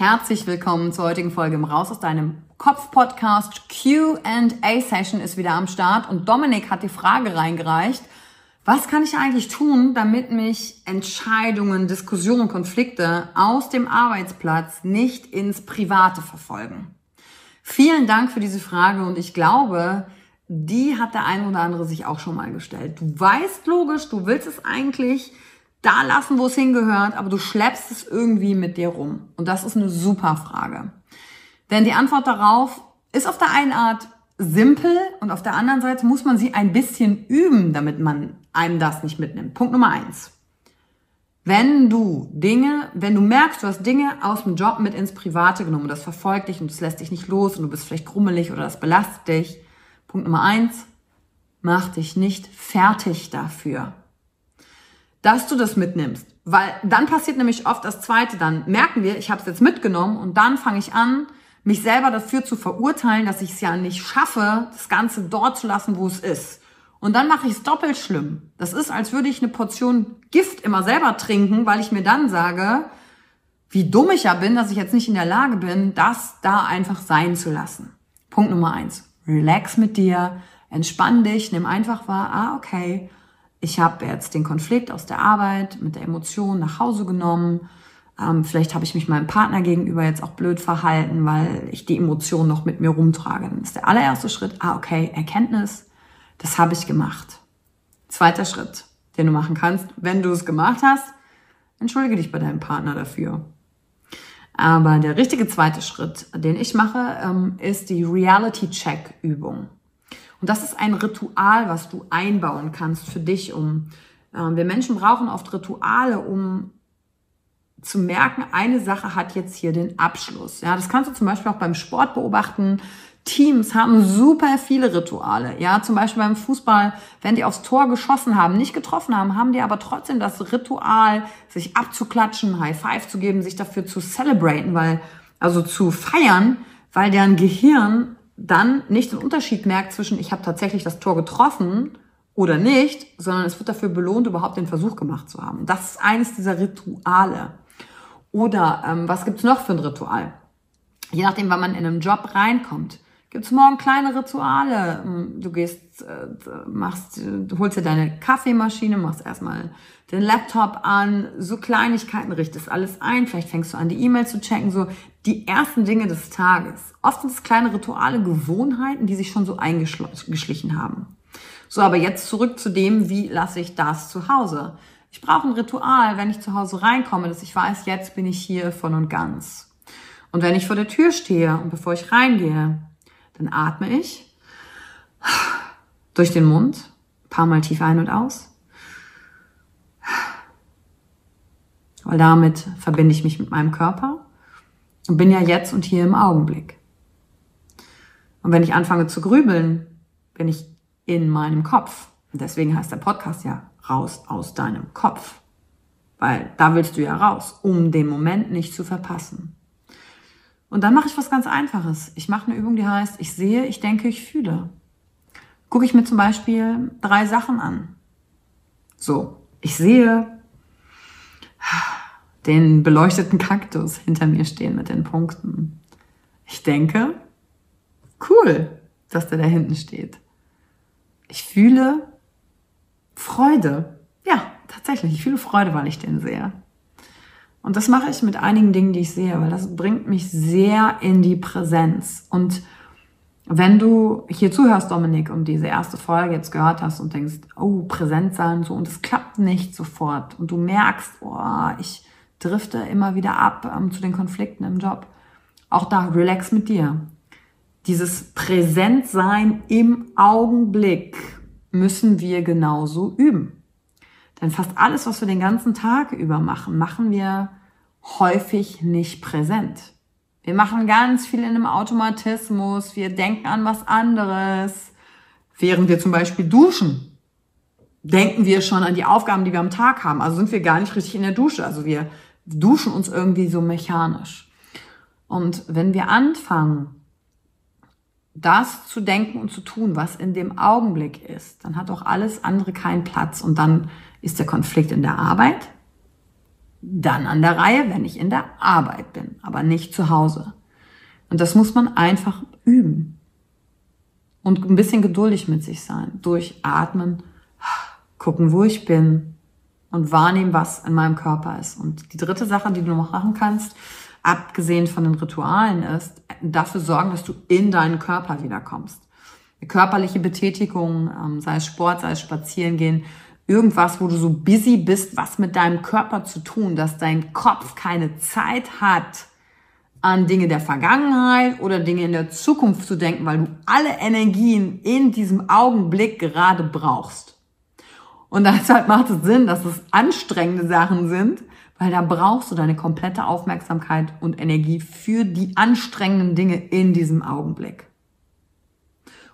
Herzlich willkommen zur heutigen Folge im Raus aus deinem Kopf-Podcast. Q&A-Session ist wieder am Start und Dominik hat die Frage reingereicht, was kann ich eigentlich tun, damit mich Entscheidungen, Diskussionen, Konflikte aus dem Arbeitsplatz nicht ins Private verfolgen? Vielen Dank für diese Frage und ich glaube, die hat der ein oder andere sich auch schon mal gestellt. Du weißt logisch, du willst es eigentlich, da lassen, wo es hingehört, aber du schleppst es irgendwie mit dir rum. Und das ist eine super Frage. Denn die Antwort darauf ist auf der einen Art simpel und auf der anderen Seite muss man sie ein bisschen üben, damit man einem das nicht mitnimmt. Punkt Nummer eins. Wenn du Dinge, wenn du merkst, du hast Dinge aus dem Job mit ins Private genommen, das verfolgt dich und das lässt dich nicht los und du bist vielleicht grummelig oder das belastet dich. Punkt Nummer eins, mach dich nicht fertig dafür dass du das mitnimmst. Weil dann passiert nämlich oft das Zweite, dann merken wir, ich habe es jetzt mitgenommen und dann fange ich an, mich selber dafür zu verurteilen, dass ich es ja nicht schaffe, das Ganze dort zu lassen, wo es ist. Und dann mache ich es doppelt schlimm. Das ist, als würde ich eine Portion Gift immer selber trinken, weil ich mir dann sage, wie dumm ich ja bin, dass ich jetzt nicht in der Lage bin, das da einfach sein zu lassen. Punkt Nummer eins. Relax mit dir, entspann dich, nimm einfach wahr, ah, okay, ich habe jetzt den Konflikt aus der Arbeit mit der Emotion nach Hause genommen. Ähm, vielleicht habe ich mich meinem Partner gegenüber jetzt auch blöd verhalten, weil ich die Emotion noch mit mir rumtrage. Dann ist der allererste Schritt, ah, okay, Erkenntnis, das habe ich gemacht. Zweiter Schritt, den du machen kannst, wenn du es gemacht hast, entschuldige dich bei deinem Partner dafür. Aber der richtige zweite Schritt, den ich mache, ähm, ist die Reality-Check-Übung. Und das ist ein Ritual, was du einbauen kannst für dich, um äh, wir Menschen brauchen oft Rituale, um zu merken, eine Sache hat jetzt hier den Abschluss. Ja, das kannst du zum Beispiel auch beim Sport beobachten. Teams haben super viele Rituale. Ja, zum Beispiel beim Fußball, wenn die aufs Tor geschossen haben, nicht getroffen haben, haben die aber trotzdem das Ritual, sich abzuklatschen, High Five zu geben, sich dafür zu celebraten, weil, also zu feiern, weil deren Gehirn dann nicht den Unterschied merkt zwischen, ich habe tatsächlich das Tor getroffen oder nicht, sondern es wird dafür belohnt, überhaupt den Versuch gemacht zu haben. Das ist eines dieser Rituale. Oder ähm, was gibt's noch für ein Ritual? Je nachdem, wann man in einem Job reinkommt, Gibt es morgen kleine Rituale? Hm, du gehst, äh, machst, du holst dir deine Kaffeemaschine, machst erstmal den Laptop an, so Kleinigkeiten, richtest alles ein, vielleicht fängst du an, die E-Mail zu checken, so die ersten Dinge des Tages. Oft sind es kleine Rituale, Gewohnheiten, die sich schon so eingeschlichen haben. So, aber jetzt zurück zu dem, wie lasse ich das zu Hause? Ich brauche ein Ritual, wenn ich zu Hause reinkomme, dass ich weiß, jetzt bin ich hier voll und ganz. Und wenn ich vor der Tür stehe und bevor ich reingehe, dann atme ich durch den Mund, ein paar Mal tief ein und aus. Weil damit verbinde ich mich mit meinem Körper und bin ja jetzt und hier im Augenblick. Und wenn ich anfange zu grübeln, bin ich in meinem Kopf. Und deswegen heißt der Podcast ja raus aus deinem Kopf. Weil da willst du ja raus, um den Moment nicht zu verpassen. Und dann mache ich was ganz Einfaches. Ich mache eine Übung, die heißt, ich sehe, ich denke, ich fühle. Gucke ich mir zum Beispiel drei Sachen an. So, ich sehe den beleuchteten Kaktus hinter mir stehen mit den Punkten. Ich denke, cool, dass der da hinten steht. Ich fühle Freude. Ja, tatsächlich, ich fühle Freude, weil ich den sehe. Und das mache ich mit einigen Dingen, die ich sehe, weil das bringt mich sehr in die Präsenz. Und wenn du hier zuhörst, Dominik, und diese erste Folge jetzt gehört hast und denkst, oh, präsent sein so, und es klappt nicht sofort, und du merkst, oh, ich drifte immer wieder ab ähm, zu den Konflikten im Job, auch da relax mit dir. Dieses Präsentsein im Augenblick müssen wir genauso üben. Denn fast alles, was wir den ganzen Tag über machen, machen wir häufig nicht präsent. Wir machen ganz viel in einem Automatismus, wir denken an was anderes. Während wir zum Beispiel duschen, denken wir schon an die Aufgaben, die wir am Tag haben. Also sind wir gar nicht richtig in der Dusche. Also wir duschen uns irgendwie so mechanisch. Und wenn wir anfangen, das zu denken und zu tun, was in dem Augenblick ist, dann hat auch alles andere keinen Platz und dann ist der Konflikt in der Arbeit, dann an der Reihe, wenn ich in der Arbeit bin, aber nicht zu Hause. Und das muss man einfach üben. Und ein bisschen geduldig mit sich sein. Durchatmen, gucken, wo ich bin und wahrnehmen, was in meinem Körper ist. Und die dritte Sache, die du noch machen kannst, abgesehen von den Ritualen, ist dafür sorgen, dass du in deinen Körper wiederkommst. Körperliche Betätigung, ähm, sei es Sport, sei es Spazierengehen, irgendwas, wo du so busy bist, was mit deinem Körper zu tun, dass dein Kopf keine Zeit hat, an Dinge der Vergangenheit oder Dinge in der Zukunft zu denken, weil du alle Energien in diesem Augenblick gerade brauchst. Und deshalb macht es Sinn, dass es anstrengende Sachen sind, weil da brauchst du deine komplette Aufmerksamkeit und Energie für die anstrengenden Dinge in diesem Augenblick.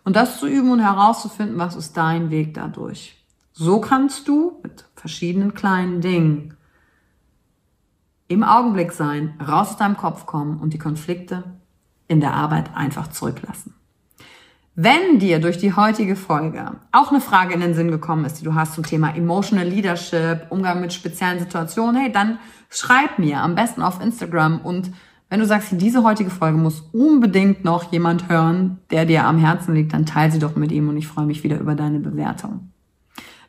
Und das zu üben und herauszufinden, was ist dein Weg dadurch. So kannst du mit verschiedenen kleinen Dingen im Augenblick sein, raus aus deinem Kopf kommen und die Konflikte in der Arbeit einfach zurücklassen. Wenn dir durch die heutige Folge auch eine Frage in den Sinn gekommen ist, die du hast zum Thema Emotional Leadership, Umgang mit speziellen Situationen, hey, dann schreib mir am besten auf Instagram und wenn du sagst, diese heutige Folge muss unbedingt noch jemand hören, der dir am Herzen liegt, dann teile sie doch mit ihm und ich freue mich wieder über deine Bewertung.